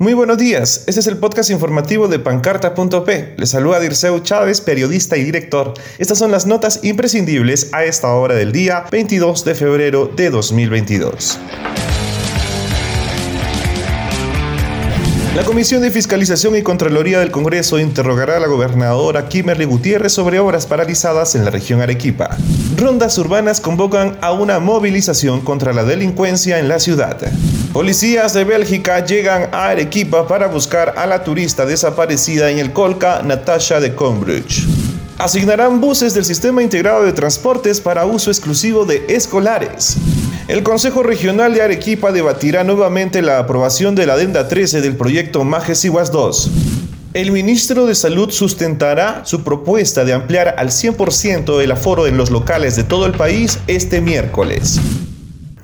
Muy buenos días, este es el podcast informativo de pancarta.p. Les saluda Dirceu Chávez, periodista y director. Estas son las notas imprescindibles a esta hora del día 22 de febrero de 2022. La Comisión de Fiscalización y Contraloría del Congreso interrogará a la gobernadora Kimberly Gutiérrez sobre obras paralizadas en la región Arequipa. Rondas urbanas convocan a una movilización contra la delincuencia en la ciudad. Policías de Bélgica llegan a Arequipa para buscar a la turista desaparecida en el Colca, Natasha de Combridge. Asignarán buses del Sistema Integrado de Transportes para uso exclusivo de escolares. El Consejo Regional de Arequipa debatirá nuevamente la aprobación de la adenda 13 del proyecto Majes 2. El ministro de Salud sustentará su propuesta de ampliar al 100% el aforo en los locales de todo el país este miércoles.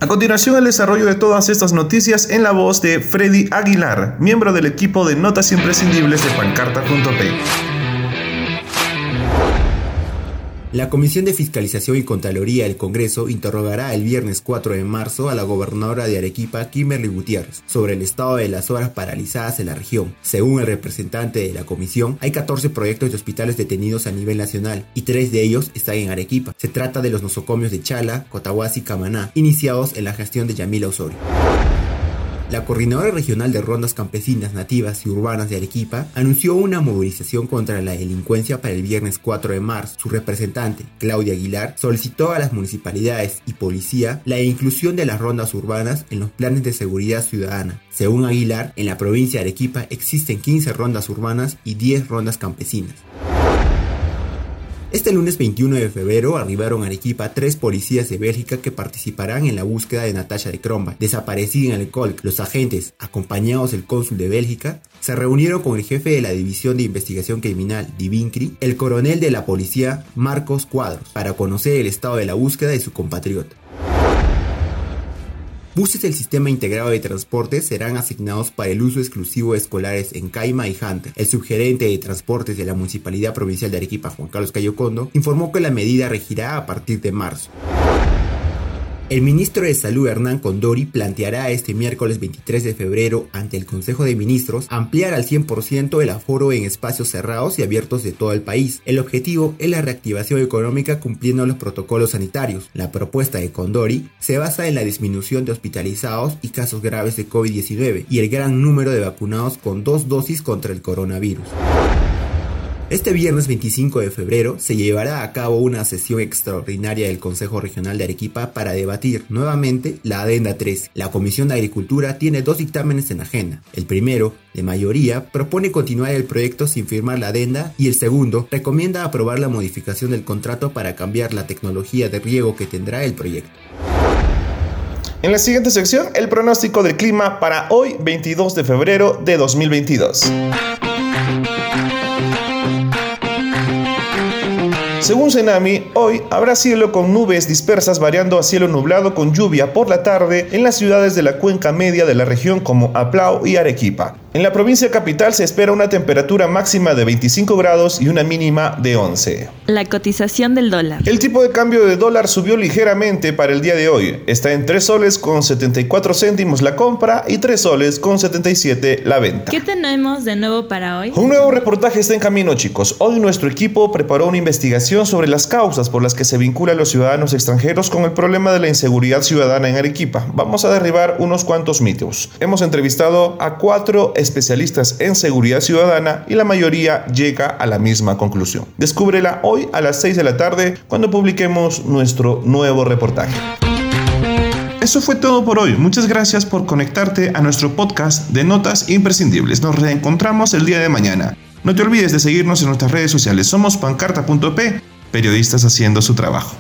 A continuación, el desarrollo de todas estas noticias en la voz de Freddy Aguilar, miembro del equipo de Notas Imprescindibles de Pancarta.p. La Comisión de Fiscalización y Contraloría del Congreso interrogará el viernes 4 de marzo a la gobernadora de Arequipa, Kimberly Gutiérrez, sobre el estado de las obras paralizadas en la región. Según el representante de la comisión, hay 14 proyectos de hospitales detenidos a nivel nacional y tres de ellos están en Arequipa. Se trata de los nosocomios de Chala, Cotahuasi y Camaná, iniciados en la gestión de Yamila Osorio. La Coordinadora Regional de Rondas Campesinas, Nativas y Urbanas de Arequipa anunció una movilización contra la delincuencia para el viernes 4 de marzo. Su representante, Claudia Aguilar, solicitó a las municipalidades y policía la inclusión de las rondas urbanas en los planes de seguridad ciudadana. Según Aguilar, en la provincia de Arequipa existen 15 rondas urbanas y 10 rondas campesinas. Este lunes 21 de febrero arribaron a Arequipa tres policías de Bélgica que participarán en la búsqueda de Natasha de Kromba, desaparecida en el Colc. Los agentes, acompañados del cónsul de Bélgica, se reunieron con el jefe de la División de Investigación Criminal, Divincri, el coronel de la policía, Marcos Cuadros, para conocer el estado de la búsqueda de su compatriota. Buses del Sistema Integrado de Transporte serán asignados para el uso exclusivo de escolares en Caima y Hunter. El subgerente de Transportes de la Municipalidad Provincial de Arequipa, Juan Carlos Cayocondo, informó que la medida regirá a partir de marzo. El ministro de Salud Hernán Condori planteará este miércoles 23 de febrero ante el Consejo de Ministros ampliar al 100% el aforo en espacios cerrados y abiertos de todo el país. El objetivo es la reactivación económica cumpliendo los protocolos sanitarios. La propuesta de Condori se basa en la disminución de hospitalizados y casos graves de COVID-19 y el gran número de vacunados con dos dosis contra el coronavirus. Este viernes 25 de febrero se llevará a cabo una sesión extraordinaria del Consejo Regional de Arequipa para debatir nuevamente la Adenda 3. La Comisión de Agricultura tiene dos dictámenes en agenda. El primero, de mayoría, propone continuar el proyecto sin firmar la adenda y el segundo recomienda aprobar la modificación del contrato para cambiar la tecnología de riego que tendrá el proyecto. En la siguiente sección, el pronóstico del clima para hoy 22 de febrero de 2022. Según Senami, hoy habrá cielo con nubes dispersas variando a cielo nublado con lluvia por la tarde en las ciudades de la cuenca media de la región como Aplao y Arequipa. En la provincia capital se espera una temperatura máxima de 25 grados y una mínima de 11. La cotización del dólar. El tipo de cambio de dólar subió ligeramente para el día de hoy. Está en 3 soles con 74 céntimos la compra y 3 soles con 77 la venta. ¿Qué tenemos de nuevo para hoy? Un nuevo reportaje está en camino, chicos. Hoy nuestro equipo preparó una investigación sobre las causas por las que se vinculan los ciudadanos extranjeros con el problema de la inseguridad ciudadana en Arequipa. Vamos a derribar unos cuantos mitos. Hemos entrevistado a cuatro especialistas en seguridad ciudadana y la mayoría llega a la misma conclusión. Descúbrela hoy a las 6 de la tarde cuando publiquemos nuestro nuevo reportaje. Eso fue todo por hoy. Muchas gracias por conectarte a nuestro podcast de Notas Imprescindibles. Nos reencontramos el día de mañana. No te olvides de seguirnos en nuestras redes sociales. Somos pancarta.p, periodistas haciendo su trabajo.